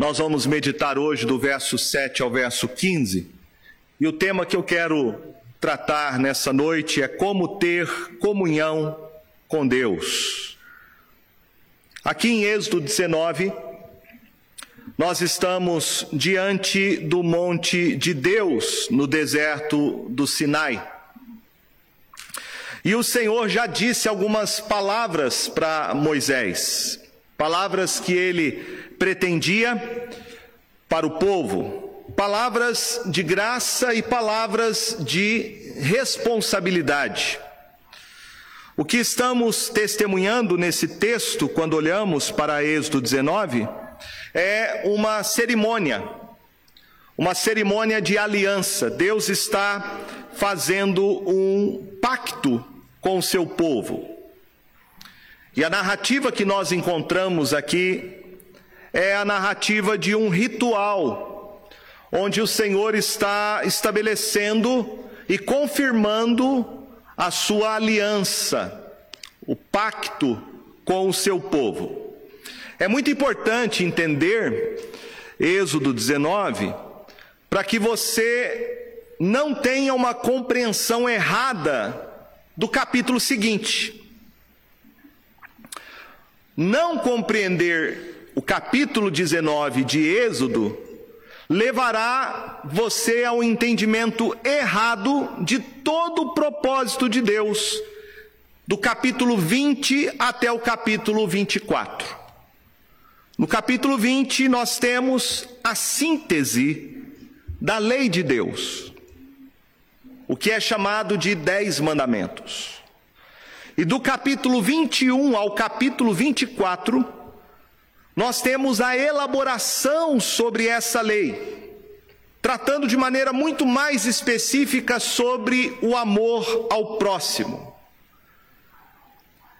Nós vamos meditar hoje do verso 7 ao verso 15. E o tema que eu quero tratar nessa noite é como ter comunhão com Deus. Aqui em Êxodo 19, nós estamos diante do monte de Deus, no deserto do Sinai. E o Senhor já disse algumas palavras para Moisés, palavras que ele pretendia para o povo, palavras de graça e palavras de responsabilidade. O que estamos testemunhando nesse texto, quando olhamos para Êxodo 19, é uma cerimônia, uma cerimônia de aliança. Deus está fazendo um pacto com o seu povo. E a narrativa que nós encontramos aqui é a narrativa de um ritual, onde o Senhor está estabelecendo e confirmando a sua aliança, o pacto com o seu povo. É muito importante entender Êxodo 19 para que você não tenha uma compreensão errada do capítulo seguinte. Não compreender o capítulo 19 de Êxodo levará você ao entendimento errado de todo o propósito de Deus, do capítulo 20 até o capítulo 24. No capítulo 20, nós temos a síntese da lei de Deus, o que é chamado de Dez Mandamentos. E do capítulo 21 ao capítulo 24, nós temos a elaboração sobre essa lei, tratando de maneira muito mais específica sobre o amor ao próximo.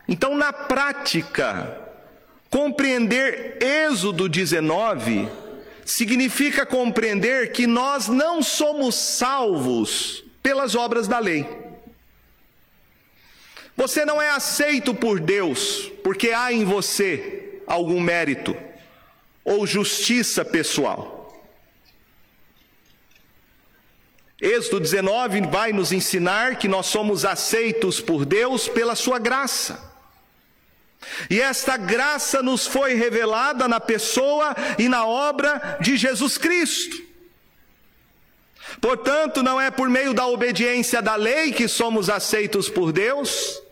Então, na prática, compreender Êxodo 19 significa compreender que nós não somos salvos pelas obras da lei. Você não é aceito por Deus porque há em você algum mérito ou justiça pessoal. Êxodo 19 vai nos ensinar que nós somos aceitos por Deus pela sua graça. E esta graça nos foi revelada na pessoa e na obra de Jesus Cristo. Portanto, não é por meio da obediência da lei que somos aceitos por Deus,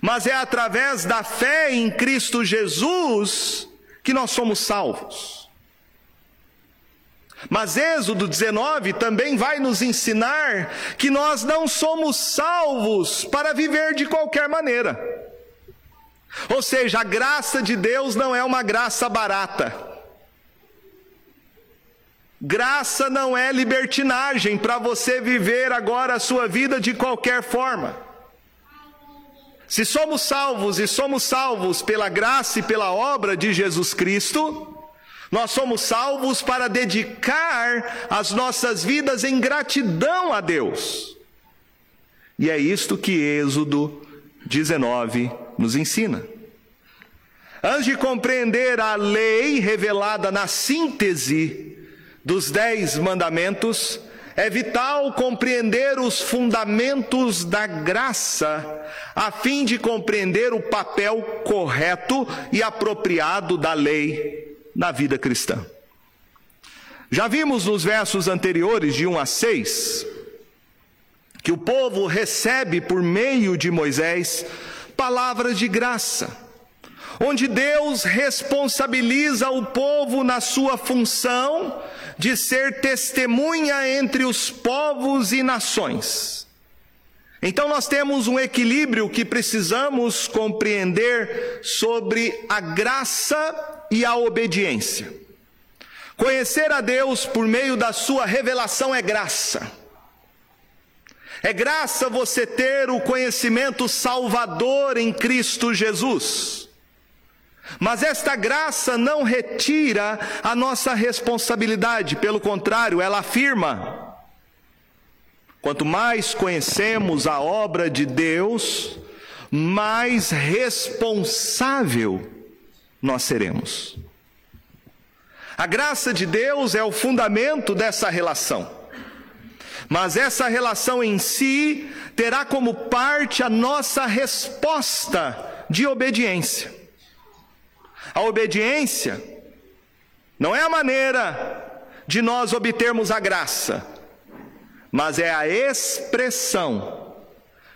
mas é através da fé em Cristo Jesus que nós somos salvos. Mas Êxodo 19 também vai nos ensinar que nós não somos salvos para viver de qualquer maneira. Ou seja, a graça de Deus não é uma graça barata. Graça não é libertinagem para você viver agora a sua vida de qualquer forma. Se somos salvos e somos salvos pela graça e pela obra de Jesus Cristo, nós somos salvos para dedicar as nossas vidas em gratidão a Deus. E é isto que Êxodo 19 nos ensina. Antes de compreender a lei revelada na síntese dos dez mandamentos, é vital compreender os fundamentos da graça, a fim de compreender o papel correto e apropriado da lei na vida cristã. Já vimos nos versos anteriores, de 1 a 6, que o povo recebe por meio de Moisés palavras de graça onde Deus responsabiliza o povo na sua função de ser testemunha entre os povos e nações. Então nós temos um equilíbrio que precisamos compreender sobre a graça e a obediência. Conhecer a Deus por meio da sua revelação é graça. É graça você ter o conhecimento salvador em Cristo Jesus. Mas esta graça não retira a nossa responsabilidade, pelo contrário, ela afirma. Quanto mais conhecemos a obra de Deus, mais responsável nós seremos. A graça de Deus é o fundamento dessa relação. Mas essa relação em si terá como parte a nossa resposta de obediência. A obediência não é a maneira de nós obtermos a graça, mas é a expressão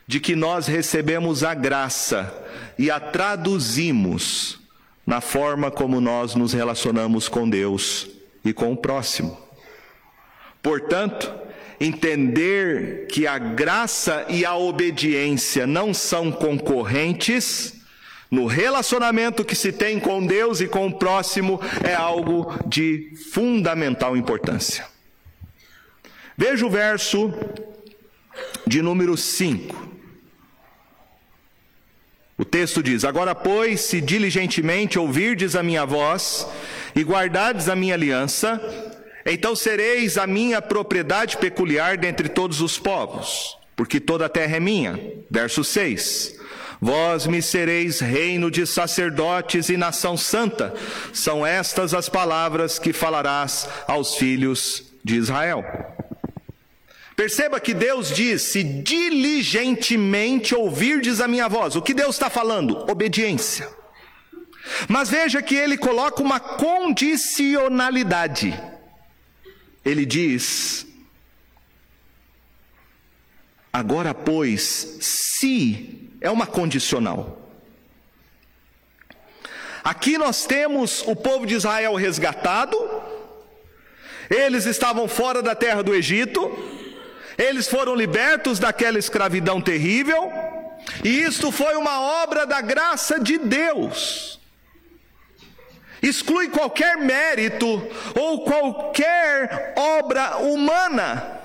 de que nós recebemos a graça e a traduzimos na forma como nós nos relacionamos com Deus e com o próximo. Portanto, entender que a graça e a obediência não são concorrentes, no relacionamento que se tem com Deus e com o próximo, é algo de fundamental importância. Veja o verso de número 5. O texto diz: Agora, pois, se diligentemente ouvirdes a minha voz e guardardes a minha aliança, então sereis a minha propriedade peculiar dentre todos os povos, porque toda a terra é minha. Verso 6. Vós me sereis reino de sacerdotes e nação santa. São estas as palavras que falarás aos filhos de Israel. Perceba que Deus diz: se diligentemente ouvirdes a minha voz. O que Deus está falando? Obediência. Mas veja que ele coloca uma condicionalidade. Ele diz: agora, pois, se é uma condicional. Aqui nós temos o povo de Israel resgatado, eles estavam fora da terra do Egito, eles foram libertos daquela escravidão terrível, e isto foi uma obra da graça de Deus. Exclui qualquer mérito ou qualquer obra humana.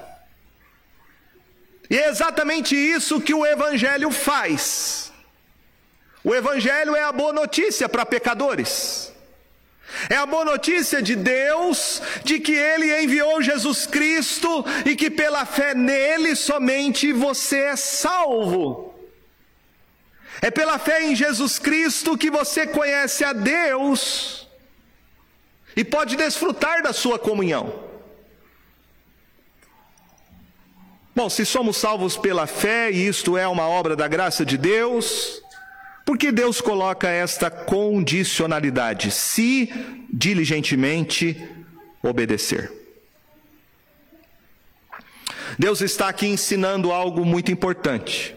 E é exatamente isso que o Evangelho faz. O Evangelho é a boa notícia para pecadores. É a boa notícia de Deus de que Ele enviou Jesus Cristo e que pela fé nele somente você é salvo. É pela fé em Jesus Cristo que você conhece a Deus e pode desfrutar da sua comunhão. Bom, se somos salvos pela fé e isto é uma obra da graça de Deus, por que Deus coloca esta condicionalidade? Se diligentemente obedecer. Deus está aqui ensinando algo muito importante.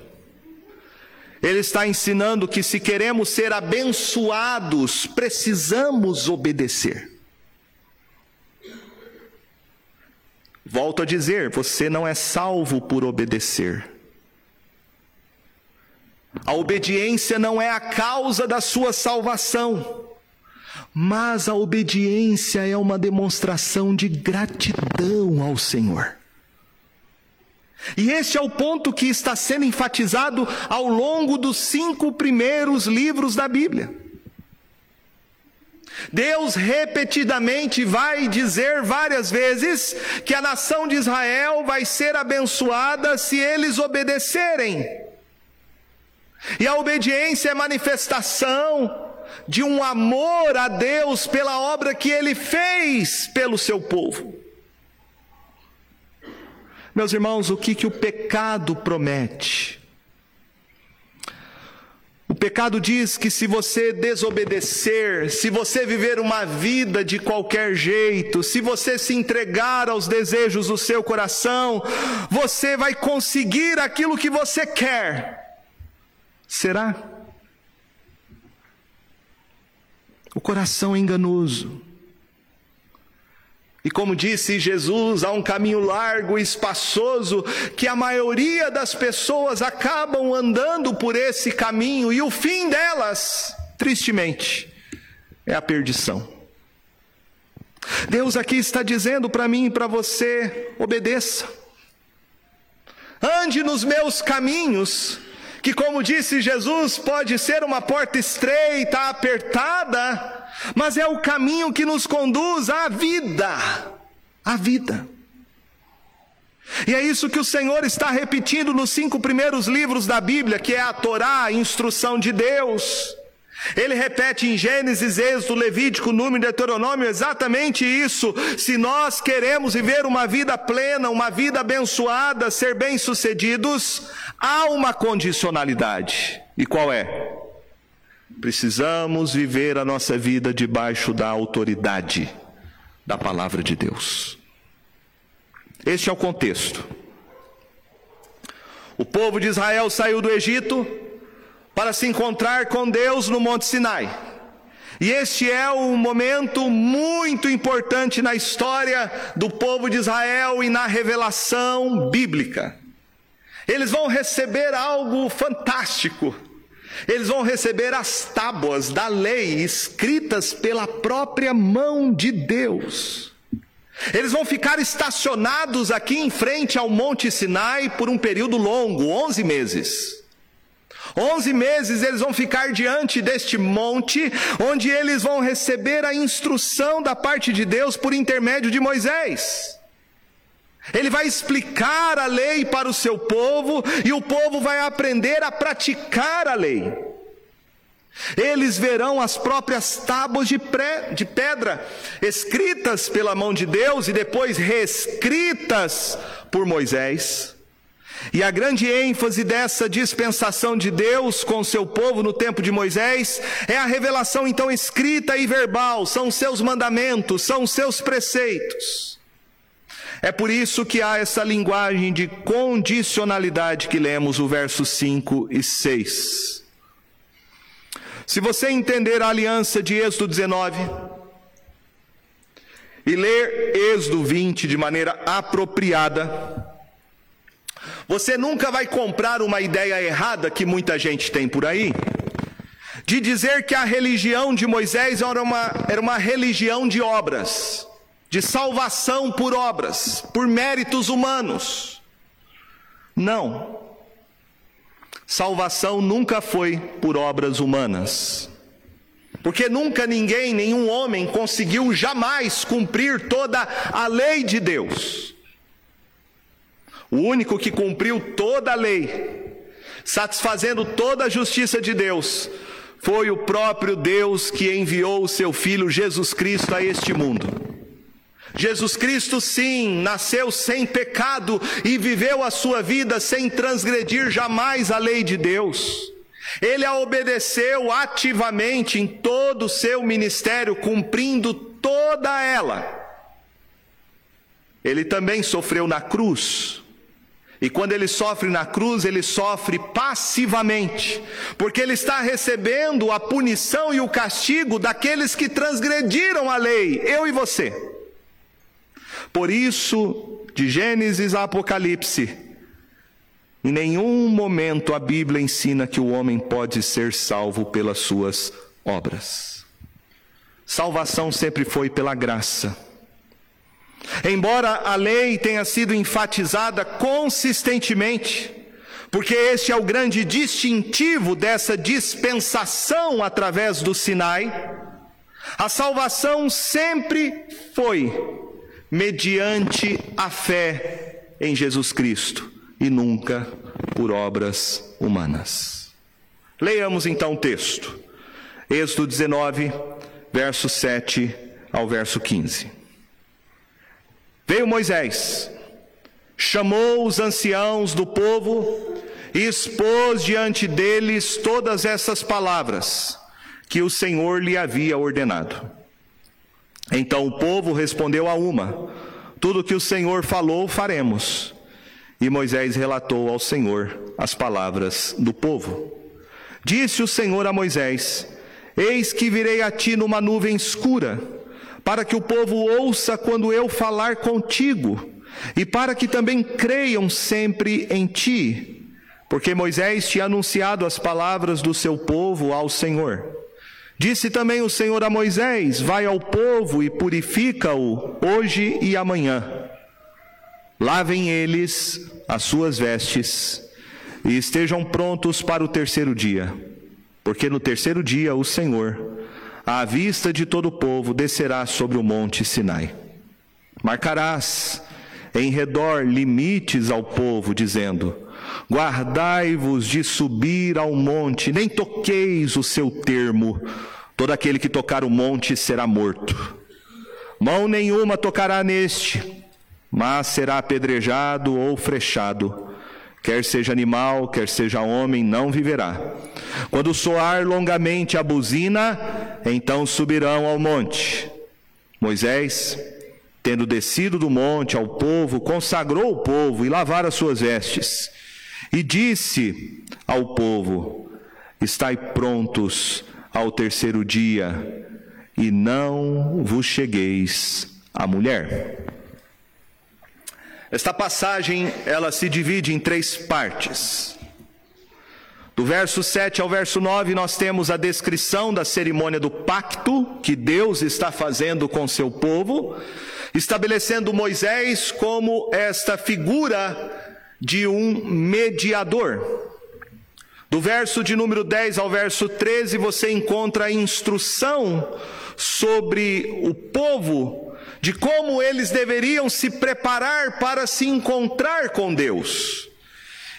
Ele está ensinando que se queremos ser abençoados, precisamos obedecer. Volto a dizer: você não é salvo por obedecer. A obediência não é a causa da sua salvação, mas a obediência é uma demonstração de gratidão ao Senhor. E este é o ponto que está sendo enfatizado ao longo dos cinco primeiros livros da Bíblia. Deus repetidamente vai dizer várias vezes que a nação de Israel vai ser abençoada se eles obedecerem. E a obediência é manifestação de um amor a Deus pela obra que ele fez pelo seu povo. Meus irmãos, o que, que o pecado promete? Pecado diz que se você desobedecer, se você viver uma vida de qualquer jeito, se você se entregar aos desejos do seu coração, você vai conseguir aquilo que você quer. Será? O coração é enganoso. E como disse Jesus, há um caminho largo e espaçoso que a maioria das pessoas acabam andando por esse caminho e o fim delas, tristemente, é a perdição. Deus aqui está dizendo para mim e para você: obedeça, ande nos meus caminhos, que, como disse Jesus, pode ser uma porta estreita, apertada, mas é o caminho que nos conduz à vida. À vida. E é isso que o Senhor está repetindo nos cinco primeiros livros da Bíblia, que é a Torá, a instrução de Deus. Ele repete em Gênesis, Êxodo, Levítico, Número, Deuteronômio exatamente isso. Se nós queremos viver uma vida plena, uma vida abençoada, ser bem-sucedidos, há uma condicionalidade. E qual é? Precisamos viver a nossa vida debaixo da autoridade da palavra de Deus. Este é o contexto. O povo de Israel saiu do Egito para se encontrar com Deus no Monte Sinai. E este é um momento muito importante na história do povo de Israel e na revelação bíblica. Eles vão receber algo fantástico. Eles vão receber as tábuas da lei escritas pela própria mão de Deus. Eles vão ficar estacionados aqui em frente ao Monte Sinai por um período longo 11 meses. Onze meses eles vão ficar diante deste monte, onde eles vão receber a instrução da parte de Deus por intermédio de Moisés. Ele vai explicar a lei para o seu povo e o povo vai aprender a praticar a lei. Eles verão as próprias tábuas de, pré, de pedra, escritas pela mão de Deus e depois reescritas por Moisés. E a grande ênfase dessa dispensação de Deus com seu povo no tempo de Moisés é a revelação então escrita e verbal, são seus mandamentos, são seus preceitos. É por isso que há essa linguagem de condicionalidade que lemos o verso 5 e 6. Se você entender a aliança de Êxodo 19 e ler Êxodo 20 de maneira apropriada, você nunca vai comprar uma ideia errada que muita gente tem por aí, de dizer que a religião de Moisés era uma, era uma religião de obras, de salvação por obras, por méritos humanos. Não. Salvação nunca foi por obras humanas. Porque nunca ninguém, nenhum homem conseguiu jamais cumprir toda a lei de Deus. O único que cumpriu toda a lei, satisfazendo toda a justiça de Deus, foi o próprio Deus que enviou o seu Filho Jesus Cristo a este mundo. Jesus Cristo, sim, nasceu sem pecado e viveu a sua vida sem transgredir jamais a lei de Deus. Ele a obedeceu ativamente em todo o seu ministério, cumprindo toda ela. Ele também sofreu na cruz, e quando ele sofre na cruz, ele sofre passivamente, porque ele está recebendo a punição e o castigo daqueles que transgrediram a lei, eu e você. Por isso, de Gênesis a Apocalipse, em nenhum momento a Bíblia ensina que o homem pode ser salvo pelas suas obras. Salvação sempre foi pela graça. Embora a lei tenha sido enfatizada consistentemente, porque este é o grande distintivo dessa dispensação através do Sinai, a salvação sempre foi mediante a fé em Jesus Cristo e nunca por obras humanas. Leiamos então o texto. Êxodo 19, verso 7 ao verso 15. Veio Moisés, chamou os anciãos do povo e expôs diante deles todas essas palavras que o Senhor lhe havia ordenado. Então o povo respondeu a uma: Tudo que o Senhor falou, faremos. E Moisés relatou ao Senhor as palavras do povo. Disse o Senhor a Moisés: Eis que virei a ti numa nuvem escura para que o povo ouça quando eu falar contigo, e para que também creiam sempre em ti, porque Moisés tinha anunciado as palavras do seu povo ao Senhor. Disse também o Senhor a Moisés: Vai ao povo e purifica-o hoje e amanhã. Lavem eles as suas vestes e estejam prontos para o terceiro dia, porque no terceiro dia o Senhor à vista de todo o povo, descerá sobre o monte Sinai. Marcarás em redor limites ao povo, dizendo: Guardai-vos de subir ao monte, nem toqueis o seu termo. Todo aquele que tocar o monte será morto. Mão nenhuma tocará neste, mas será apedrejado ou frechado. Quer seja animal, quer seja homem, não viverá. Quando soar longamente a buzina, então subirão ao monte. Moisés, tendo descido do monte ao povo, consagrou o povo e lavara as suas vestes. E disse ao povo: Estai prontos ao terceiro dia, e não vos chegueis à mulher. Esta passagem, ela se divide em três partes. Do verso 7 ao verso 9, nós temos a descrição da cerimônia do pacto que Deus está fazendo com seu povo, estabelecendo Moisés como esta figura de um mediador. Do verso de número 10 ao verso 13, você encontra a instrução sobre o povo de como eles deveriam se preparar para se encontrar com Deus.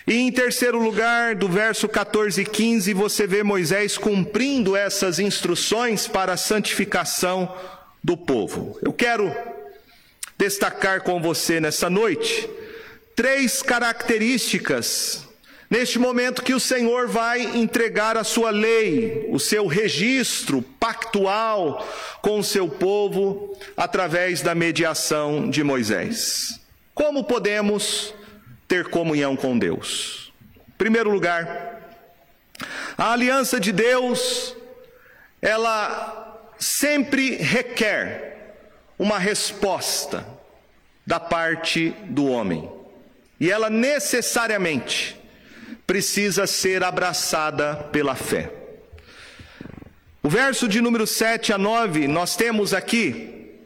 E em terceiro lugar, do verso 14 e 15, você vê Moisés cumprindo essas instruções para a santificação do povo. Eu quero destacar com você nessa noite três características Neste momento que o Senhor vai entregar a sua lei, o seu registro pactual com o seu povo através da mediação de Moisés. Como podemos ter comunhão com Deus? Em primeiro lugar, a aliança de Deus, ela sempre requer uma resposta da parte do homem. E ela necessariamente precisa ser abraçada pela fé. O verso de número 7 a 9, nós temos aqui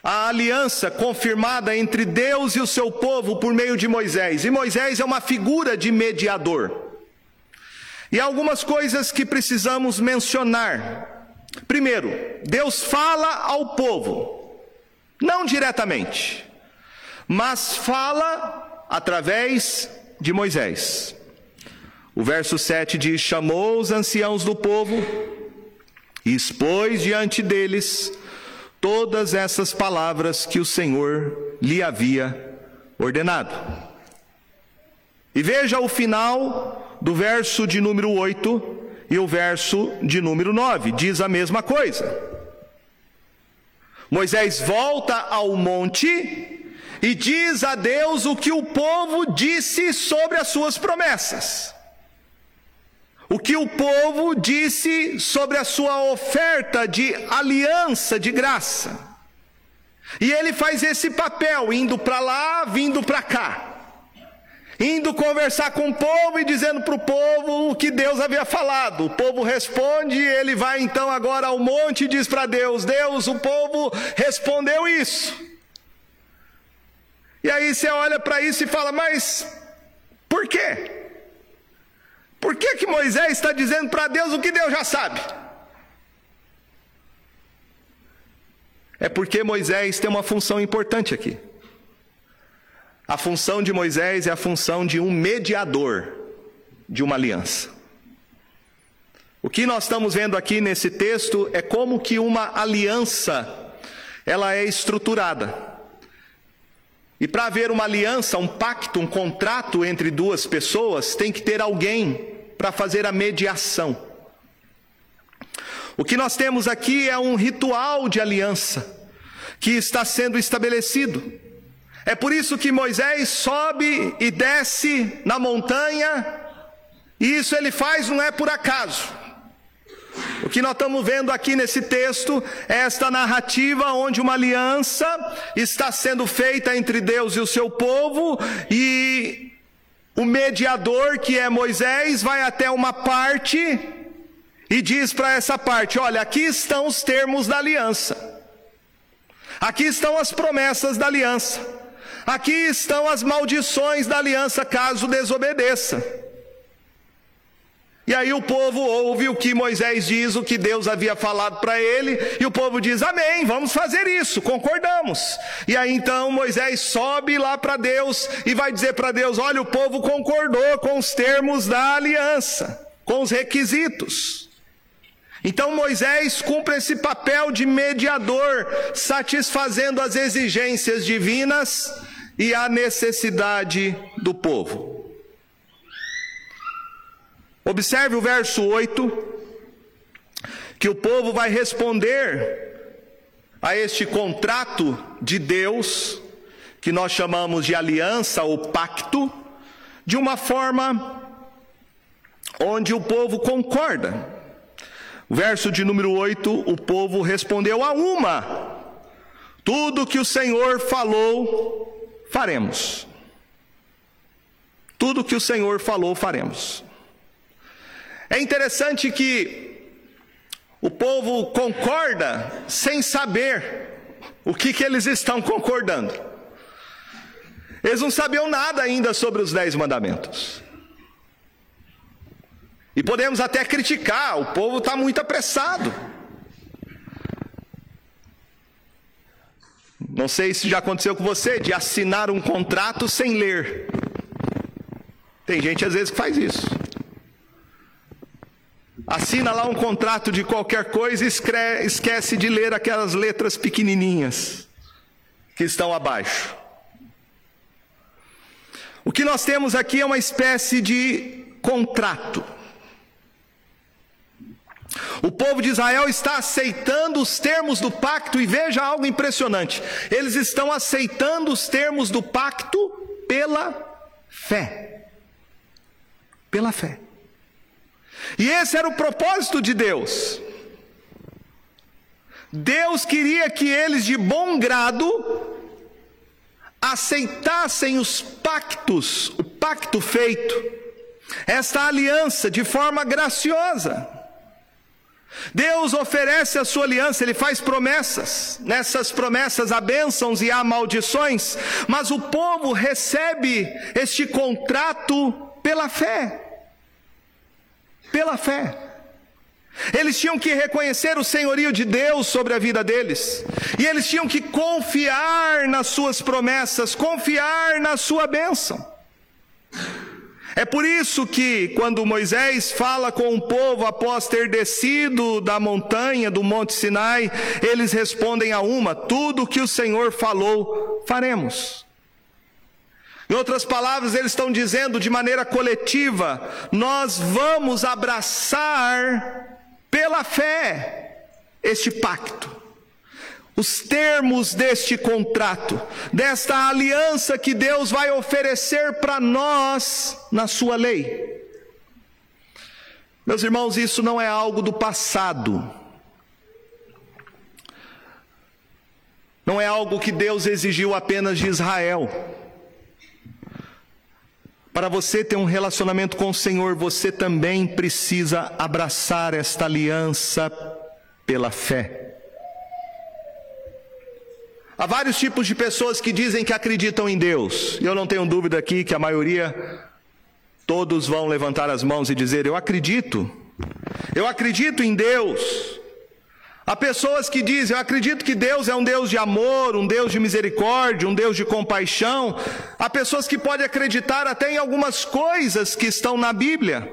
a aliança confirmada entre Deus e o seu povo por meio de Moisés. E Moisés é uma figura de mediador. E algumas coisas que precisamos mencionar. Primeiro, Deus fala ao povo, não diretamente, mas fala através de Moisés. O verso 7 diz: Chamou os anciãos do povo e expôs diante deles todas essas palavras que o Senhor lhe havia ordenado. E veja o final do verso de número 8 e o verso de número 9, diz a mesma coisa. Moisés volta ao monte e diz a Deus o que o povo disse sobre as suas promessas o que o povo disse sobre a sua oferta de aliança de graça. E ele faz esse papel, indo para lá, vindo para cá. Indo conversar com o povo e dizendo para o povo o que Deus havia falado. O povo responde, e ele vai então agora ao monte e diz para Deus: Deus, o povo respondeu isso. E aí você olha para isso e fala: Mas por quê? Por que, que Moisés está dizendo para Deus o que Deus já sabe? É porque Moisés tem uma função importante aqui. A função de Moisés é a função de um mediador de uma aliança. O que nós estamos vendo aqui nesse texto é como que uma aliança ela é estruturada. E para haver uma aliança, um pacto, um contrato entre duas pessoas, tem que ter alguém para fazer a mediação. O que nós temos aqui é um ritual de aliança que está sendo estabelecido. É por isso que Moisés sobe e desce na montanha, e isso ele faz não é por acaso. O que nós estamos vendo aqui nesse texto é esta narrativa onde uma aliança está sendo feita entre Deus e o seu povo, e o mediador, que é Moisés, vai até uma parte e diz para essa parte: Olha, aqui estão os termos da aliança, aqui estão as promessas da aliança, aqui estão as maldições da aliança caso desobedeça. E aí o povo ouve o que Moisés diz, o que Deus havia falado para ele, e o povo diz: Amém, vamos fazer isso, concordamos. E aí então Moisés sobe lá para Deus e vai dizer para Deus: Olha, o povo concordou com os termos da aliança, com os requisitos. Então Moisés cumpre esse papel de mediador, satisfazendo as exigências divinas e a necessidade do povo. Observe o verso 8, que o povo vai responder a este contrato de Deus, que nós chamamos de aliança ou pacto, de uma forma onde o povo concorda. Verso de número 8: o povo respondeu a uma: tudo que o Senhor falou, faremos. Tudo que o Senhor falou, faremos. É interessante que o povo concorda sem saber o que, que eles estão concordando. Eles não sabiam nada ainda sobre os dez mandamentos. E podemos até criticar, o povo está muito apressado. Não sei se já aconteceu com você, de assinar um contrato sem ler. Tem gente às vezes que faz isso. Assina lá um contrato de qualquer coisa e esquece de ler aquelas letras pequenininhas que estão abaixo. O que nós temos aqui é uma espécie de contrato. O povo de Israel está aceitando os termos do pacto, e veja algo impressionante: eles estão aceitando os termos do pacto pela fé. Pela fé. E esse era o propósito de Deus. Deus queria que eles, de bom grado, aceitassem os pactos, o pacto feito, esta aliança de forma graciosa. Deus oferece a sua aliança, Ele faz promessas. Nessas promessas há bênçãos e há maldições, mas o povo recebe este contrato pela fé. Pela fé. Eles tinham que reconhecer o senhorio de Deus sobre a vida deles, e eles tinham que confiar nas suas promessas, confiar na sua bênção. É por isso que, quando Moisés fala com o povo após ter descido da montanha, do Monte Sinai, eles respondem a uma: tudo que o Senhor falou, faremos. Em outras palavras, eles estão dizendo de maneira coletiva: nós vamos abraçar pela fé este pacto os termos deste contrato, desta aliança que Deus vai oferecer para nós na Sua lei. Meus irmãos, isso não é algo do passado. Não é algo que Deus exigiu apenas de Israel. Para você ter um relacionamento com o Senhor, você também precisa abraçar esta aliança pela fé. Há vários tipos de pessoas que dizem que acreditam em Deus. E eu não tenho dúvida aqui que a maioria, todos vão levantar as mãos e dizer: Eu acredito. Eu acredito em Deus. Há pessoas que dizem: Eu acredito que Deus é um Deus de amor, um Deus de misericórdia, um Deus de compaixão. Há pessoas que podem acreditar até em algumas coisas que estão na Bíblia.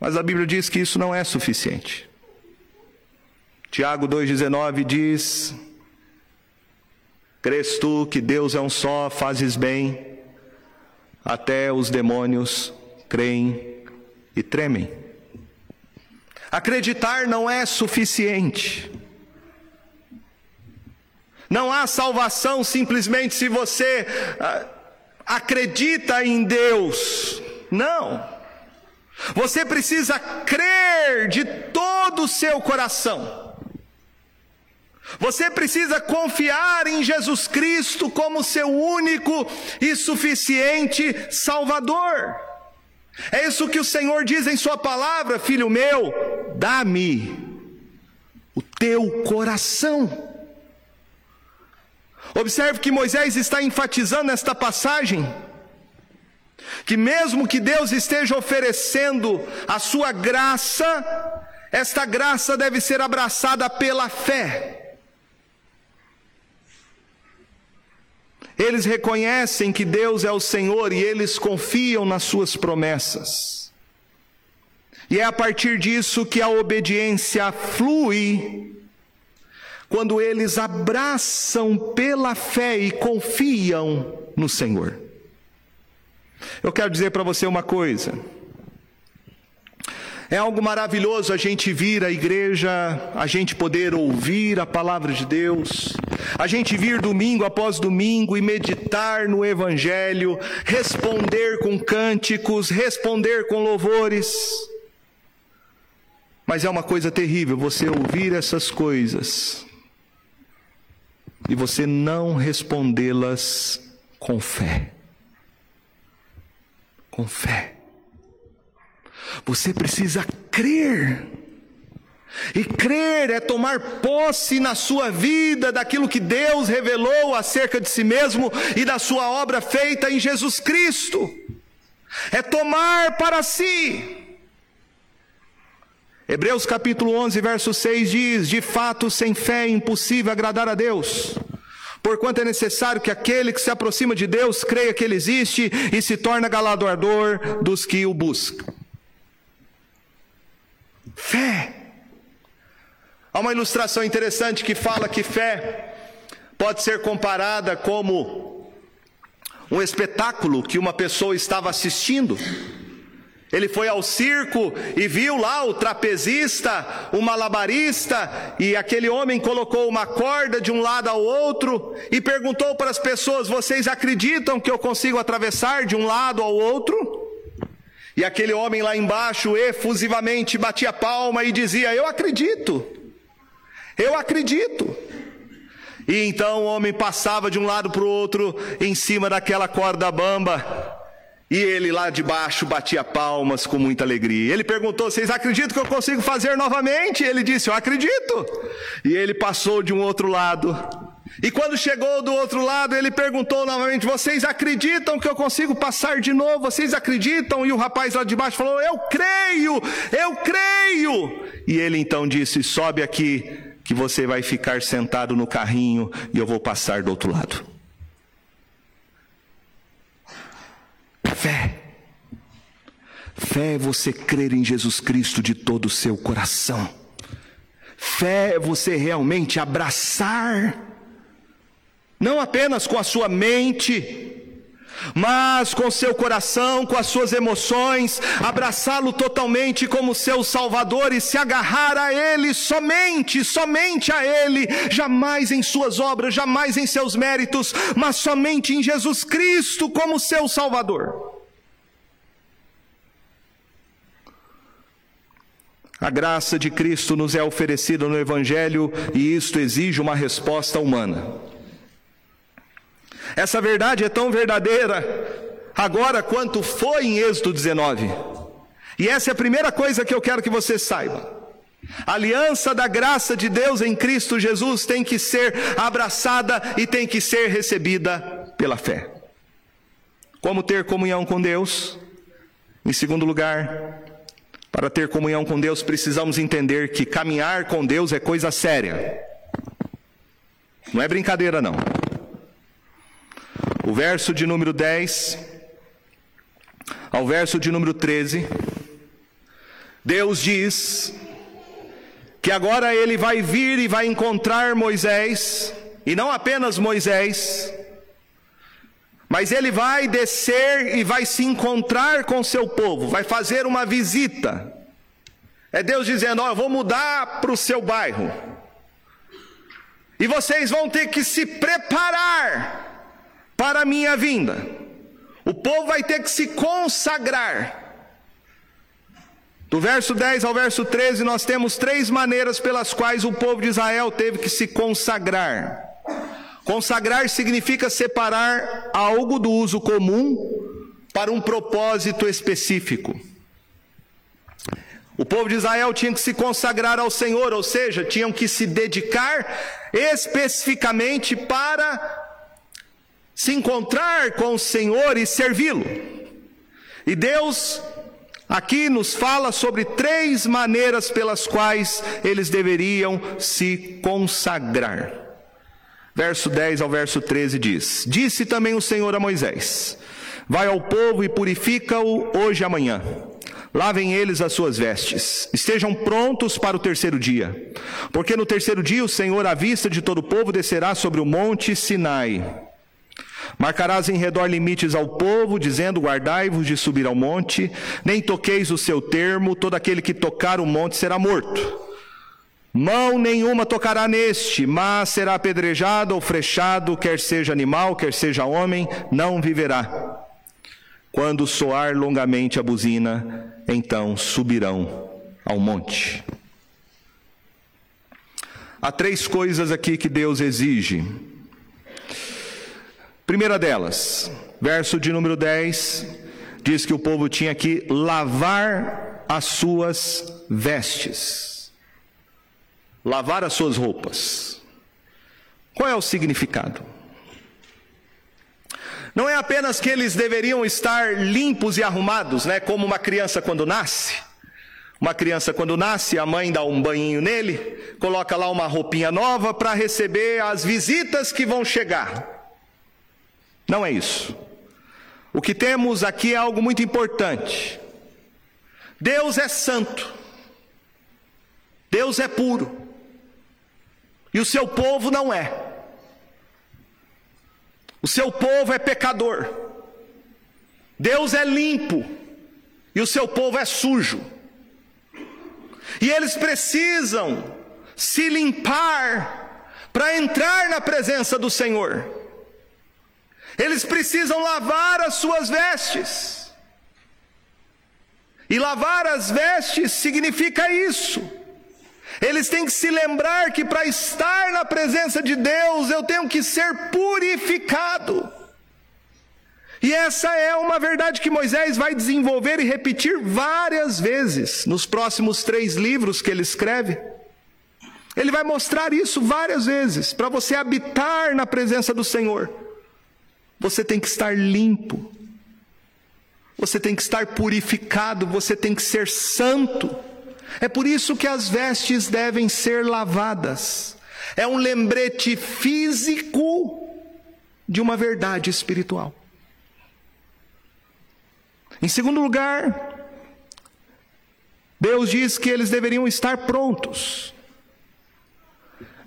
Mas a Bíblia diz que isso não é suficiente. Tiago 2,19 diz: Crês tu que Deus é um só, fazes bem, até os demônios creem e tremem. Acreditar não é suficiente. Não há salvação simplesmente se você ah, acredita em Deus. Não. Você precisa crer de todo o seu coração. Você precisa confiar em Jesus Cristo como seu único e suficiente Salvador. É isso que o Senhor diz em Sua palavra, filho meu, dá-me o teu coração. Observe que Moisés está enfatizando nesta passagem que mesmo que Deus esteja oferecendo a sua graça, esta graça deve ser abraçada pela fé. Eles reconhecem que Deus é o Senhor e eles confiam nas suas promessas. E é a partir disso que a obediência flui, quando eles abraçam pela fé e confiam no Senhor. Eu quero dizer para você uma coisa. É algo maravilhoso a gente vir à igreja, a gente poder ouvir a palavra de Deus, a gente vir domingo após domingo e meditar no Evangelho, responder com cânticos, responder com louvores. Mas é uma coisa terrível você ouvir essas coisas e você não respondê-las com fé. Com fé. Você precisa crer. E crer é tomar posse na sua vida daquilo que Deus revelou acerca de si mesmo e da sua obra feita em Jesus Cristo. É tomar para si. Hebreus capítulo 11, verso 6 diz: De fato, sem fé é impossível agradar a Deus. Porquanto é necessário que aquele que se aproxima de Deus creia que Ele existe e se torna galardoador dos que o buscam. Fé. Há uma ilustração interessante que fala que fé pode ser comparada como um espetáculo que uma pessoa estava assistindo. Ele foi ao circo e viu lá o trapezista, o malabarista, e aquele homem colocou uma corda de um lado ao outro e perguntou para as pessoas: Vocês acreditam que eu consigo atravessar de um lado ao outro? E aquele homem lá embaixo efusivamente batia palma e dizia: Eu acredito, eu acredito. E então o homem passava de um lado para o outro em cima daquela corda bamba. E ele lá de baixo batia palmas com muita alegria. Ele perguntou: Vocês acreditam que eu consigo fazer novamente? Ele disse: Eu acredito. E ele passou de um outro lado e quando chegou do outro lado, ele perguntou novamente: Vocês acreditam que eu consigo passar de novo? Vocês acreditam? E o rapaz lá de baixo falou: Eu creio, eu creio. E ele então disse: Sobe aqui, que você vai ficar sentado no carrinho e eu vou passar do outro lado. Fé. Fé é você crer em Jesus Cristo de todo o seu coração. Fé é você realmente abraçar não apenas com a sua mente, mas com seu coração, com as suas emoções, abraçá-lo totalmente como seu Salvador e se agarrar a Ele somente, somente a Ele, jamais em suas obras, jamais em seus méritos, mas somente em Jesus Cristo como seu Salvador. A graça de Cristo nos é oferecida no Evangelho e isto exige uma resposta humana. Essa verdade é tão verdadeira agora quanto foi em Êxodo 19. E essa é a primeira coisa que eu quero que você saiba. A aliança da graça de Deus em Cristo Jesus tem que ser abraçada e tem que ser recebida pela fé. Como ter comunhão com Deus? Em segundo lugar, para ter comunhão com Deus, precisamos entender que caminhar com Deus é coisa séria. Não é brincadeira, não. O verso de número 10 ao verso de número 13, Deus diz que agora ele vai vir e vai encontrar Moisés, e não apenas Moisés, mas ele vai descer e vai se encontrar com seu povo, vai fazer uma visita. É Deus dizendo: Ó, oh, eu vou mudar para o seu bairro, e vocês vão ter que se preparar para a minha vinda. O povo vai ter que se consagrar. Do verso 10 ao verso 13, nós temos três maneiras pelas quais o povo de Israel teve que se consagrar. Consagrar significa separar algo do uso comum para um propósito específico. O povo de Israel tinha que se consagrar ao Senhor, ou seja, tinham que se dedicar especificamente para se encontrar com o Senhor e servi-lo. E Deus aqui nos fala sobre três maneiras pelas quais eles deveriam se consagrar. Verso 10 ao verso 13 diz: Disse também o Senhor a Moisés: Vai ao povo e purifica-o hoje e amanhã. Lavem eles as suas vestes, estejam prontos para o terceiro dia, porque no terceiro dia o Senhor, à vista de todo o povo, descerá sobre o monte Sinai. Marcarás em redor limites ao povo, dizendo: Guardai-vos de subir ao monte, nem toqueis o seu termo, todo aquele que tocar o monte será morto. Mão nenhuma tocará neste, mas será apedrejado ou frechado, quer seja animal, quer seja homem, não viverá. Quando soar longamente a buzina, então subirão ao monte. Há três coisas aqui que Deus exige. Primeira delas, verso de número 10, diz que o povo tinha que lavar as suas vestes. Lavar as suas roupas. Qual é o significado? Não é apenas que eles deveriam estar limpos e arrumados, né, como uma criança quando nasce. Uma criança quando nasce, a mãe dá um banhinho nele, coloca lá uma roupinha nova para receber as visitas que vão chegar. Não é isso. O que temos aqui é algo muito importante. Deus é santo. Deus é puro. E o seu povo não é. O seu povo é pecador. Deus é limpo e o seu povo é sujo. E eles precisam se limpar para entrar na presença do Senhor. Eles precisam lavar as suas vestes. E lavar as vestes significa isso eles têm que se lembrar que para estar na presença de Deus eu tenho que ser purificado. E essa é uma verdade que Moisés vai desenvolver e repetir várias vezes nos próximos três livros que ele escreve. Ele vai mostrar isso várias vezes. Para você habitar na presença do Senhor, você tem que estar limpo, você tem que estar purificado, você tem que ser santo. É por isso que as vestes devem ser lavadas. É um lembrete físico de uma verdade espiritual. Em segundo lugar, Deus diz que eles deveriam estar prontos.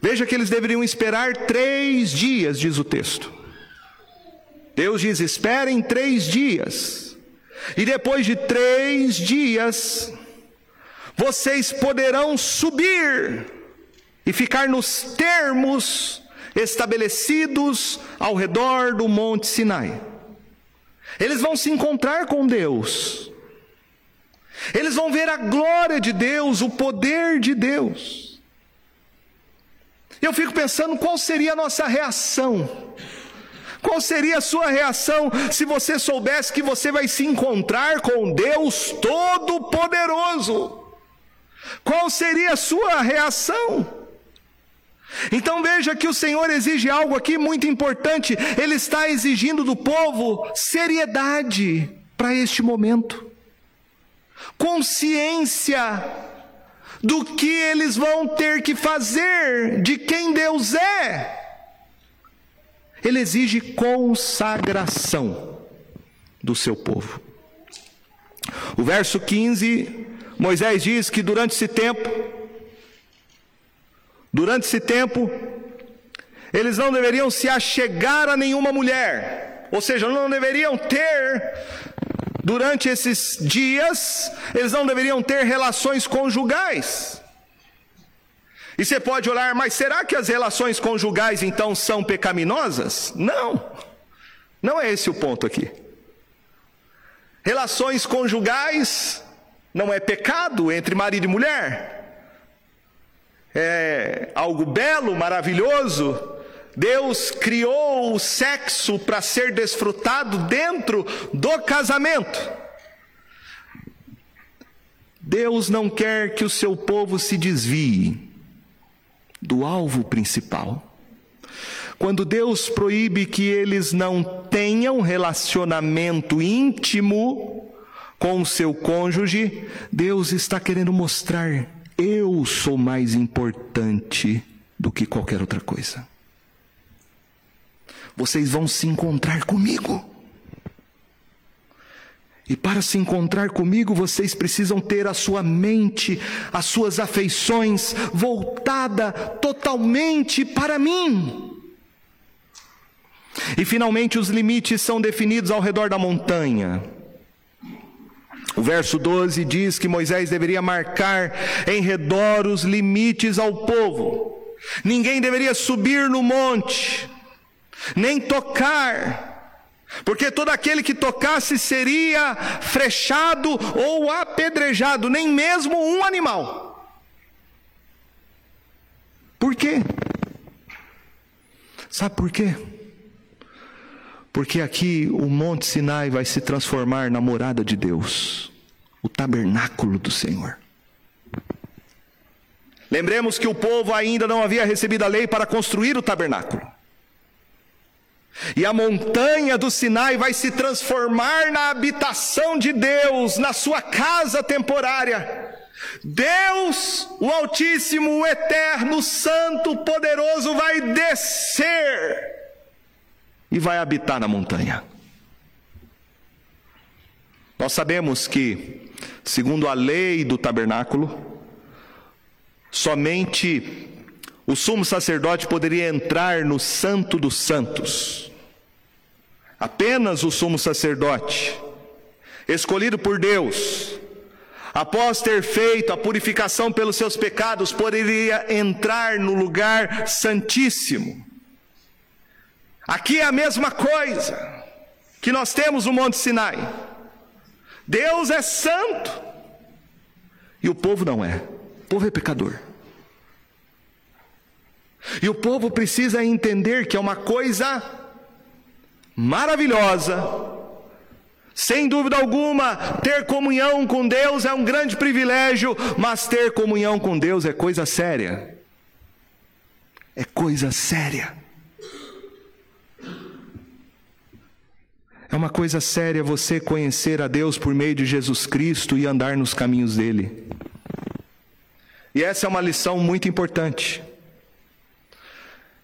Veja que eles deveriam esperar três dias, diz o texto. Deus diz: esperem três dias. E depois de três dias, vocês poderão subir e ficar nos termos estabelecidos ao redor do Monte Sinai. Eles vão se encontrar com Deus. Eles vão ver a glória de Deus, o poder de Deus. Eu fico pensando qual seria a nossa reação. Qual seria a sua reação se você soubesse que você vai se encontrar com Deus Todo-Poderoso? Qual seria a sua reação? Então veja que o Senhor exige algo aqui muito importante. Ele está exigindo do povo seriedade para este momento, consciência do que eles vão ter que fazer, de quem Deus é. Ele exige consagração do seu povo. O verso 15 Moisés diz que durante esse tempo, durante esse tempo, eles não deveriam se achegar a nenhuma mulher, ou seja, não deveriam ter, durante esses dias, eles não deveriam ter relações conjugais. E você pode olhar, mas será que as relações conjugais então são pecaminosas? Não, não é esse o ponto aqui. Relações conjugais não é pecado entre marido e mulher. É algo belo, maravilhoso. Deus criou o sexo para ser desfrutado dentro do casamento. Deus não quer que o seu povo se desvie do alvo principal. Quando Deus proíbe que eles não tenham relacionamento íntimo com o seu cônjuge, Deus está querendo mostrar: eu sou mais importante do que qualquer outra coisa. Vocês vão se encontrar comigo. E para se encontrar comigo, vocês precisam ter a sua mente, as suas afeições voltada totalmente para mim. E finalmente os limites são definidos ao redor da montanha. O verso 12 diz que Moisés deveria marcar em redor os limites ao povo. Ninguém deveria subir no monte, nem tocar porque todo aquele que tocasse seria frechado ou apedrejado, nem mesmo um animal. Por quê? Sabe por quê? Porque aqui o Monte Sinai vai se transformar na morada de Deus, o tabernáculo do Senhor. Lembremos que o povo ainda não havia recebido a lei para construir o tabernáculo. E a montanha do Sinai vai se transformar na habitação de Deus, na sua casa temporária. Deus, o Altíssimo, o Eterno, o Santo, Poderoso, vai descer e vai habitar na montanha. Nós sabemos que, segundo a lei do tabernáculo, somente o sumo sacerdote poderia entrar no Santo dos Santos. Apenas o sumo sacerdote, escolhido por Deus, após ter feito a purificação pelos seus pecados, poderia entrar no lugar santíssimo. Aqui é a mesma coisa que nós temos no Monte Sinai. Deus é santo e o povo não é. O povo é pecador. E o povo precisa entender que é uma coisa maravilhosa. Sem dúvida alguma, ter comunhão com Deus é um grande privilégio, mas ter comunhão com Deus é coisa séria. É coisa séria. É uma coisa séria você conhecer a Deus por meio de Jesus Cristo e andar nos caminhos dele. E essa é uma lição muito importante.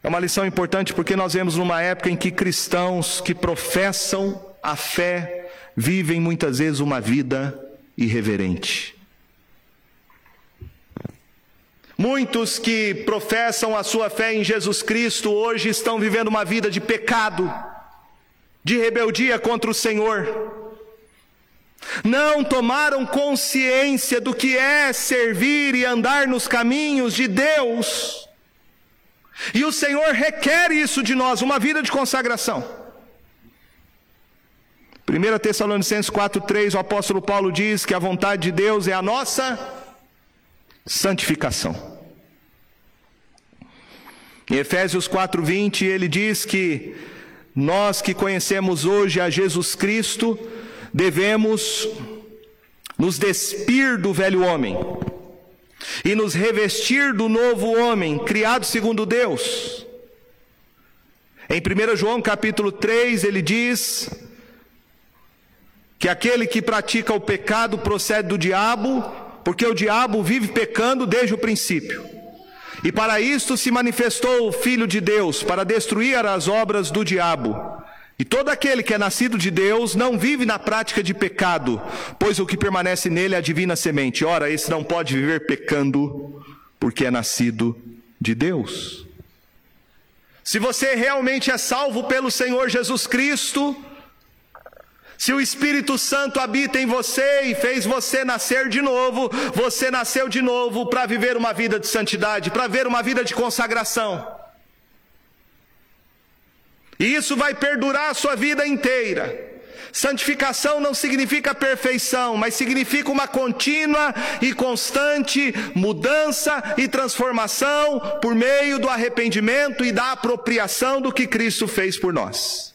É uma lição importante porque nós vemos numa época em que cristãos que professam a fé vivem muitas vezes uma vida irreverente. Muitos que professam a sua fé em Jesus Cristo hoje estão vivendo uma vida de pecado, de rebeldia contra o Senhor. Não tomaram consciência do que é servir e andar nos caminhos de Deus. E o Senhor requer isso de nós, uma vida de consagração. 1 Tessalonicenses 4,3, o apóstolo Paulo diz que a vontade de Deus é a nossa santificação. Em Efésios 4,20, ele diz que nós que conhecemos hoje a Jesus Cristo, devemos nos despir do velho homem e nos revestir do novo homem, criado segundo Deus. Em 1 João capítulo 3, ele diz que aquele que pratica o pecado procede do diabo, porque o diabo vive pecando desde o princípio. E para isto se manifestou o Filho de Deus, para destruir as obras do diabo. E todo aquele que é nascido de Deus não vive na prática de pecado, pois o que permanece nele é a divina semente. Ora, esse não pode viver pecando, porque é nascido de Deus. Se você realmente é salvo pelo Senhor Jesus Cristo, se o Espírito Santo habita em você e fez você nascer de novo, você nasceu de novo para viver uma vida de santidade, para viver uma vida de consagração. E isso vai perdurar a sua vida inteira. Santificação não significa perfeição, mas significa uma contínua e constante mudança e transformação por meio do arrependimento e da apropriação do que Cristo fez por nós.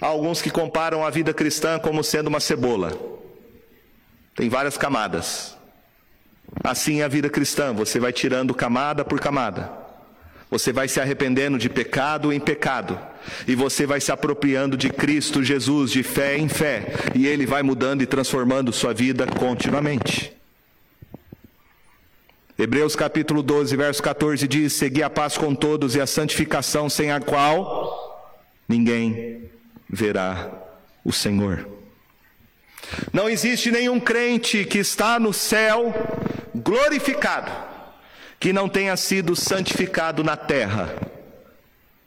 Há alguns que comparam a vida cristã como sendo uma cebola. Tem várias camadas. Assim é a vida cristã, você vai tirando camada por camada. Você vai se arrependendo de pecado em pecado. E você vai se apropriando de Cristo Jesus de fé em fé. E Ele vai mudando e transformando sua vida continuamente. Hebreus capítulo 12, verso 14 diz: Segui a paz com todos e a santificação, sem a qual ninguém verá o Senhor. Não existe nenhum crente que está no céu glorificado que não tenha sido santificado na terra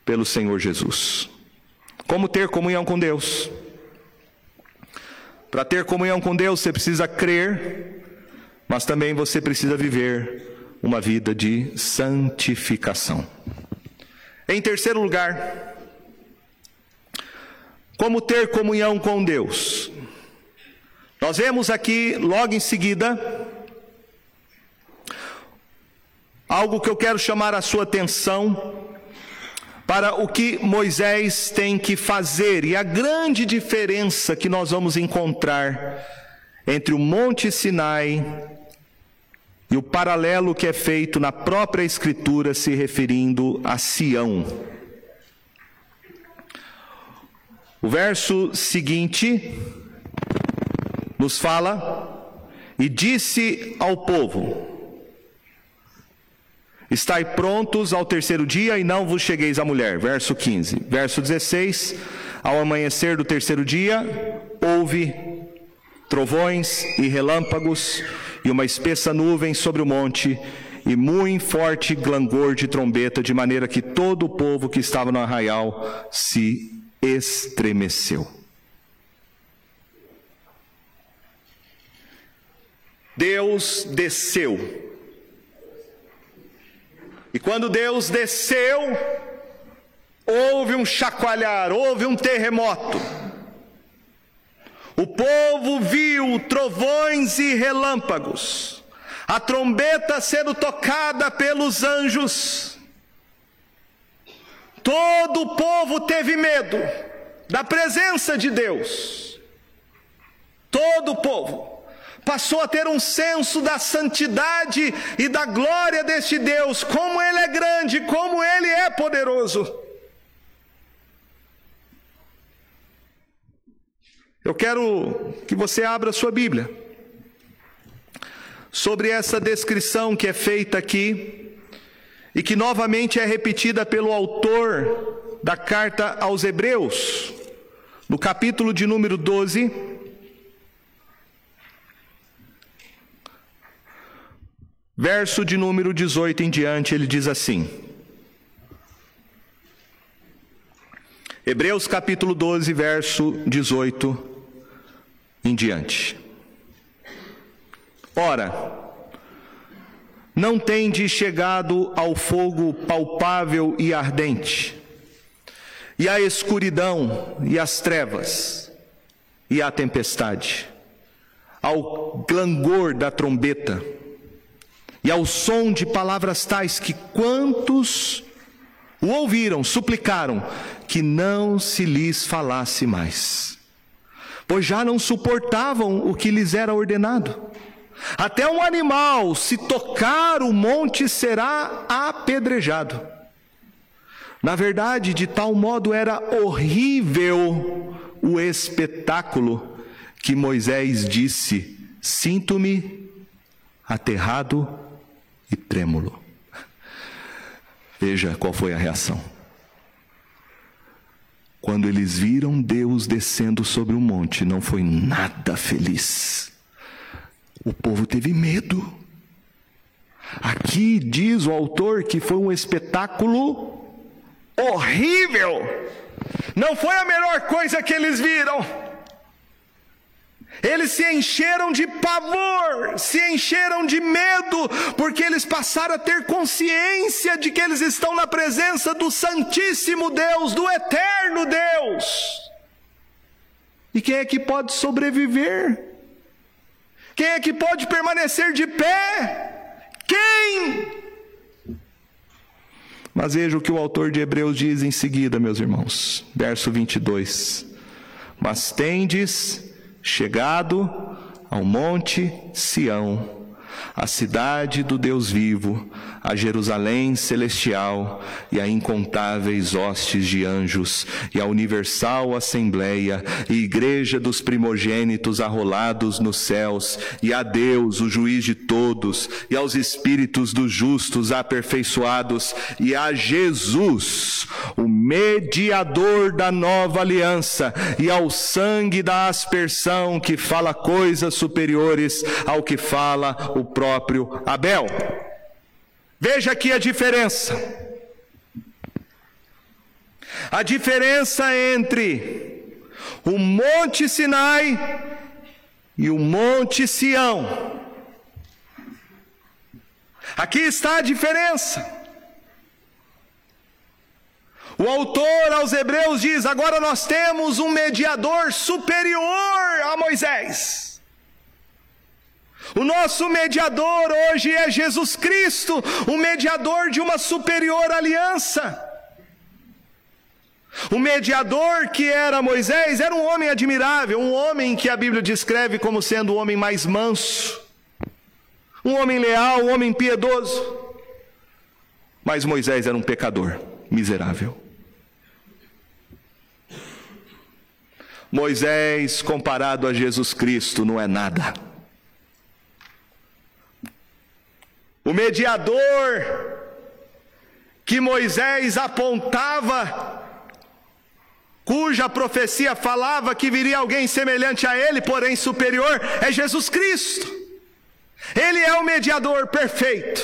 pelo Senhor Jesus. Como ter comunhão com Deus? Para ter comunhão com Deus, você precisa crer, mas também você precisa viver uma vida de santificação. Em terceiro lugar, como ter comunhão com Deus? Nós vemos aqui, logo em seguida, algo que eu quero chamar a sua atenção para o que Moisés tem que fazer e a grande diferença que nós vamos encontrar entre o Monte Sinai e o paralelo que é feito na própria Escritura se referindo a Sião. O verso seguinte nos fala: E disse ao povo: Estai prontos ao terceiro dia e não vos chegueis à mulher. Verso 15. Verso 16. Ao amanhecer do terceiro dia, houve trovões e relâmpagos e uma espessa nuvem sobre o monte e muito forte clangor de trombeta, de maneira que todo o povo que estava no arraial se estremeceu. Deus desceu e quando Deus desceu, houve um chacoalhar, houve um terremoto. O povo viu trovões e relâmpagos, a trombeta sendo tocada pelos anjos. Todo o povo teve medo da presença de Deus. Todo o povo passou a ter um senso da santidade e da glória deste Deus, como Ele é grande, como Ele é poderoso. Eu quero que você abra sua Bíblia sobre essa descrição que é feita aqui e que novamente é repetida pelo autor da carta aos Hebreus, no capítulo de número 12 Verso de número 18 em diante, ele diz assim: Hebreus capítulo 12, verso 18 em diante. Ora, não tende chegado ao fogo palpável e ardente, e à escuridão e às trevas, e à tempestade, ao clangor da trombeta, e ao som de palavras tais que quantos o ouviram, suplicaram que não se lhes falasse mais, pois já não suportavam o que lhes era ordenado. Até um animal, se tocar o monte, será apedrejado. Na verdade, de tal modo era horrível o espetáculo que Moisés disse: Sinto-me aterrado e trêmulo. Veja qual foi a reação. Quando eles viram Deus descendo sobre o monte, não foi nada feliz. O povo teve medo. Aqui diz o autor que foi um espetáculo horrível. Não foi a melhor coisa que eles viram. Eles se encheram de pavor, se encheram de medo, porque eles passaram a ter consciência de que eles estão na presença do Santíssimo Deus, do Eterno Deus. E quem é que pode sobreviver? Quem é que pode permanecer de pé? Quem? Mas veja o que o autor de Hebreus diz em seguida, meus irmãos, verso 22. Mas tendes chegado ao monte Sião, a cidade do Deus vivo, a Jerusalém celestial e a incontáveis hostes de anjos, e a universal assembleia e igreja dos primogênitos arrolados nos céus, e a Deus, o juiz de todos, e aos espíritos dos justos aperfeiçoados, e a Jesus, o mediador da nova aliança, e ao sangue da aspersão que fala coisas superiores ao que fala o próprio Abel. Veja aqui a diferença. A diferença entre o Monte Sinai e o Monte Sião. Aqui está a diferença. O autor aos Hebreus diz: agora nós temos um mediador superior a Moisés. O nosso mediador hoje é Jesus Cristo, o mediador de uma superior aliança. O mediador que era Moisés era um homem admirável, um homem que a Bíblia descreve como sendo o homem mais manso, um homem leal, um homem piedoso. Mas Moisés era um pecador, miserável. Moisés, comparado a Jesus Cristo, não é nada. O mediador que Moisés apontava, cuja profecia falava que viria alguém semelhante a ele, porém superior, é Jesus Cristo. Ele é o mediador perfeito.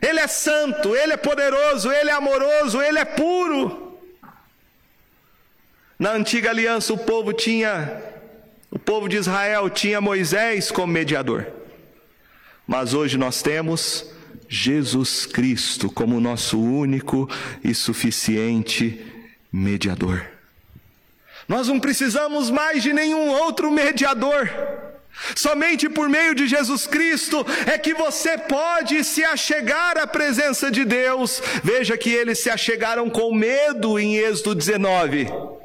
Ele é santo, ele é poderoso, ele é amoroso, ele é puro. Na antiga aliança o povo tinha o povo de Israel tinha Moisés como mediador. Mas hoje nós temos Jesus Cristo como nosso único e suficiente mediador. Nós não precisamos mais de nenhum outro mediador. Somente por meio de Jesus Cristo é que você pode se achegar à presença de Deus. Veja que eles se achegaram com medo em Êxodo 19.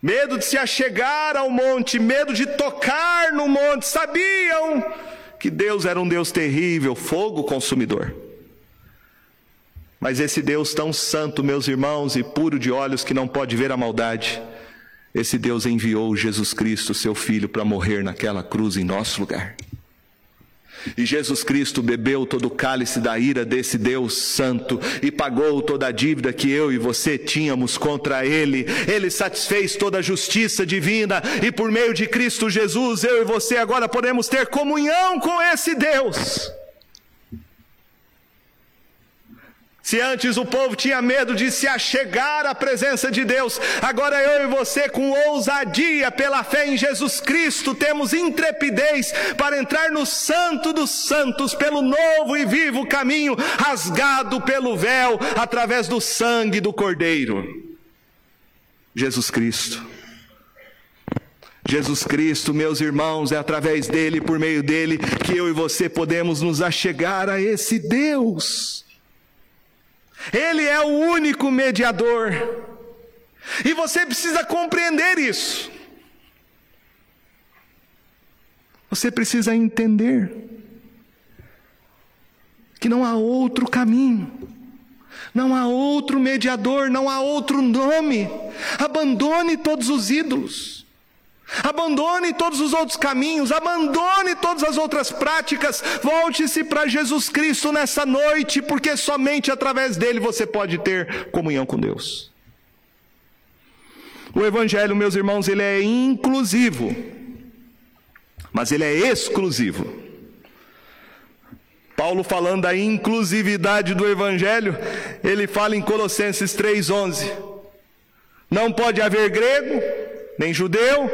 Medo de se achegar ao monte, medo de tocar no monte. Sabiam que Deus era um Deus terrível, fogo consumidor. Mas esse Deus tão santo, meus irmãos, e puro de olhos que não pode ver a maldade, esse Deus enviou Jesus Cristo, seu Filho, para morrer naquela cruz em nosso lugar. E Jesus Cristo bebeu todo o cálice da ira desse Deus Santo e pagou toda a dívida que eu e você tínhamos contra Ele. Ele satisfez toda a justiça divina e por meio de Cristo Jesus, eu e você agora podemos ter comunhão com esse Deus. Se antes o povo tinha medo de se achegar à presença de Deus, agora eu e você, com ousadia pela fé em Jesus Cristo, temos intrepidez para entrar no Santo dos Santos, pelo novo e vivo caminho, rasgado pelo véu, através do sangue do Cordeiro. Jesus Cristo. Jesus Cristo, meus irmãos, é através dele, por meio dele, que eu e você podemos nos achegar a esse Deus. Ele é o único mediador. E você precisa compreender isso. Você precisa entender que não há outro caminho, não há outro mediador, não há outro nome. Abandone todos os ídolos. Abandone todos os outros caminhos, abandone todas as outras práticas, volte-se para Jesus Cristo nessa noite, porque somente através dele você pode ter comunhão com Deus. O Evangelho, meus irmãos, ele é inclusivo, mas ele é exclusivo. Paulo falando da inclusividade do Evangelho, ele fala em Colossenses 3,11: Não pode haver grego, nem judeu,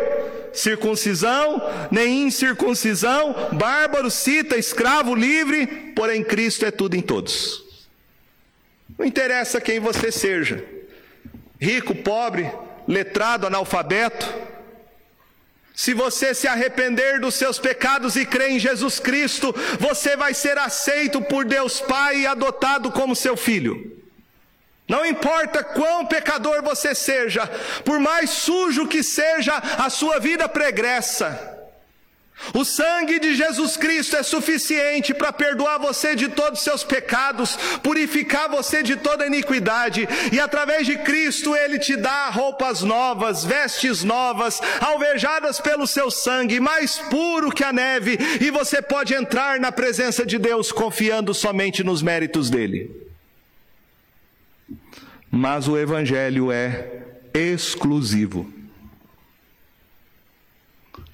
circuncisão, nem incircuncisão, bárbaro, cita, escravo, livre, porém Cristo é tudo em todos. Não interessa quem você seja, rico, pobre, letrado, analfabeto, se você se arrepender dos seus pecados e crer em Jesus Cristo, você vai ser aceito por Deus Pai e adotado como seu filho. Não importa quão pecador você seja, por mais sujo que seja a sua vida pregressa, O sangue de Jesus Cristo é suficiente para perdoar você de todos os seus pecados, purificar você de toda iniquidade, e através de Cristo ele te dá roupas novas, vestes novas, alvejadas pelo seu sangue, mais puro que a neve, e você pode entrar na presença de Deus confiando somente nos méritos dele. Mas o evangelho é exclusivo.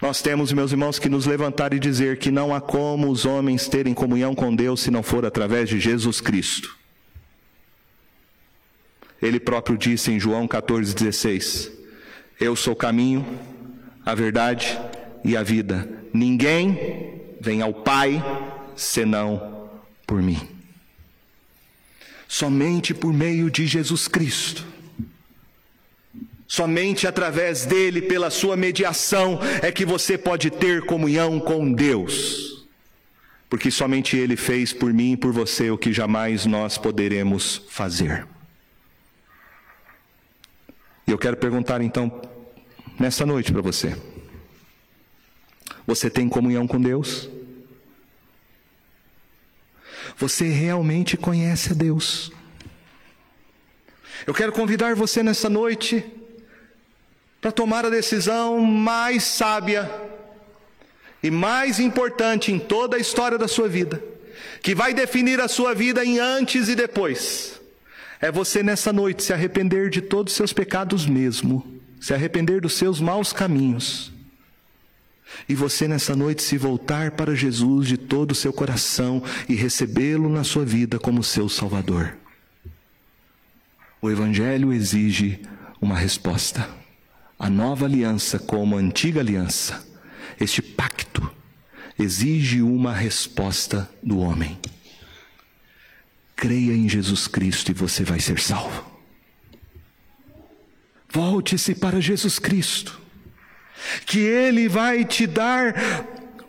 Nós temos, meus irmãos, que nos levantar e dizer que não há como os homens terem comunhão com Deus se não for através de Jesus Cristo. Ele próprio disse em João 14,16: Eu sou o caminho, a verdade e a vida. Ninguém vem ao Pai senão por mim. Somente por meio de Jesus Cristo. Somente através dele, pela sua mediação, é que você pode ter comunhão com Deus. Porque somente ele fez por mim e por você o que jamais nós poderemos fazer. E eu quero perguntar então, nessa noite para você: Você tem comunhão com Deus? Você realmente conhece a Deus? Eu quero convidar você nessa noite para tomar a decisão mais sábia e mais importante em toda a história da sua vida, que vai definir a sua vida em antes e depois. É você nessa noite se arrepender de todos os seus pecados mesmo, se arrepender dos seus maus caminhos. E você nessa noite se voltar para Jesus de todo o seu coração e recebê-lo na sua vida como seu Salvador. O Evangelho exige uma resposta a nova aliança como a antiga aliança, este pacto, exige uma resposta do homem. Creia em Jesus Cristo e você vai ser salvo. Volte-se para Jesus Cristo, que Ele vai te dar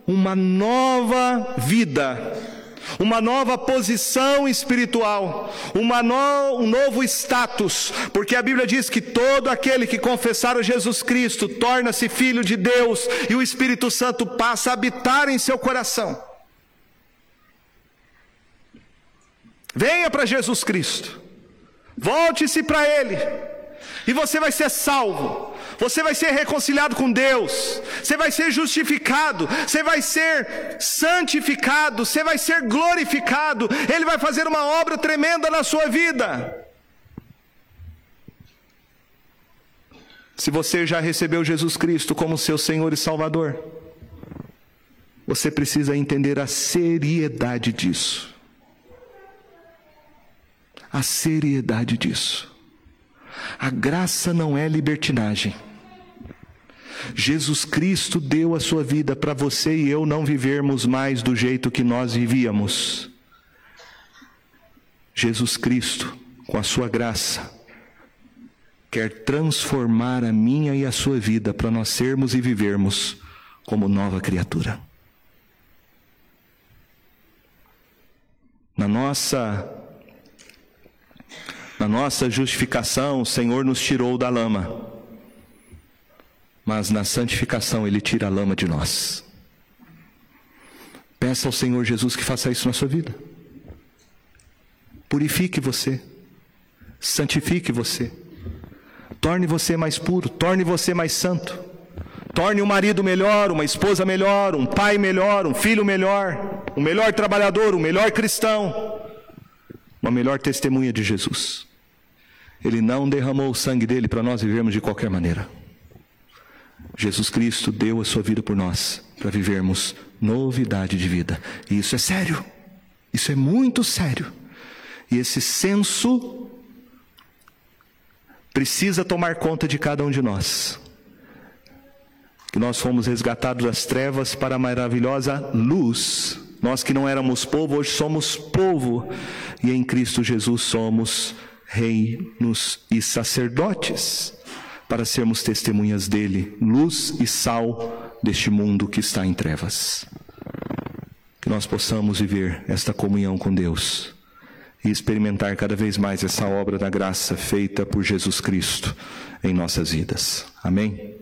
uma nova vida uma nova posição espiritual, uma no, um novo status, porque a Bíblia diz que todo aquele que confessar a Jesus Cristo torna-se filho de Deus e o Espírito Santo passa a habitar em seu coração. Venha para Jesus Cristo, volte-se para Ele, e você vai ser salvo, você vai ser reconciliado com Deus, você vai ser justificado, você vai ser santificado, você vai ser glorificado, Ele vai fazer uma obra tremenda na sua vida. Se você já recebeu Jesus Cristo como seu Senhor e Salvador, você precisa entender a seriedade disso. A seriedade disso. A graça não é libertinagem. Jesus Cristo deu a sua vida para você e eu não vivermos mais do jeito que nós vivíamos. Jesus Cristo, com a sua graça, quer transformar a minha e a sua vida para nós sermos e vivermos como nova criatura. Na nossa na nossa justificação, o Senhor nos tirou da lama, mas na santificação, Ele tira a lama de nós. Peça ao Senhor Jesus que faça isso na sua vida. Purifique você, santifique você, torne você mais puro, torne você mais santo, torne um marido melhor, uma esposa melhor, um pai melhor, um filho melhor, um melhor trabalhador, um melhor cristão, uma melhor testemunha de Jesus. Ele não derramou o sangue dele para nós vivermos de qualquer maneira. Jesus Cristo deu a sua vida por nós, para vivermos novidade de vida. E isso é sério. Isso é muito sério. E esse senso precisa tomar conta de cada um de nós. Que nós fomos resgatados das trevas para a maravilhosa luz. Nós que não éramos povo, hoje somos povo. E em Cristo Jesus somos reinos e sacerdotes, para sermos testemunhas dele, luz e sal deste mundo que está em trevas. Que nós possamos viver esta comunhão com Deus e experimentar cada vez mais essa obra da graça feita por Jesus Cristo em nossas vidas. Amém?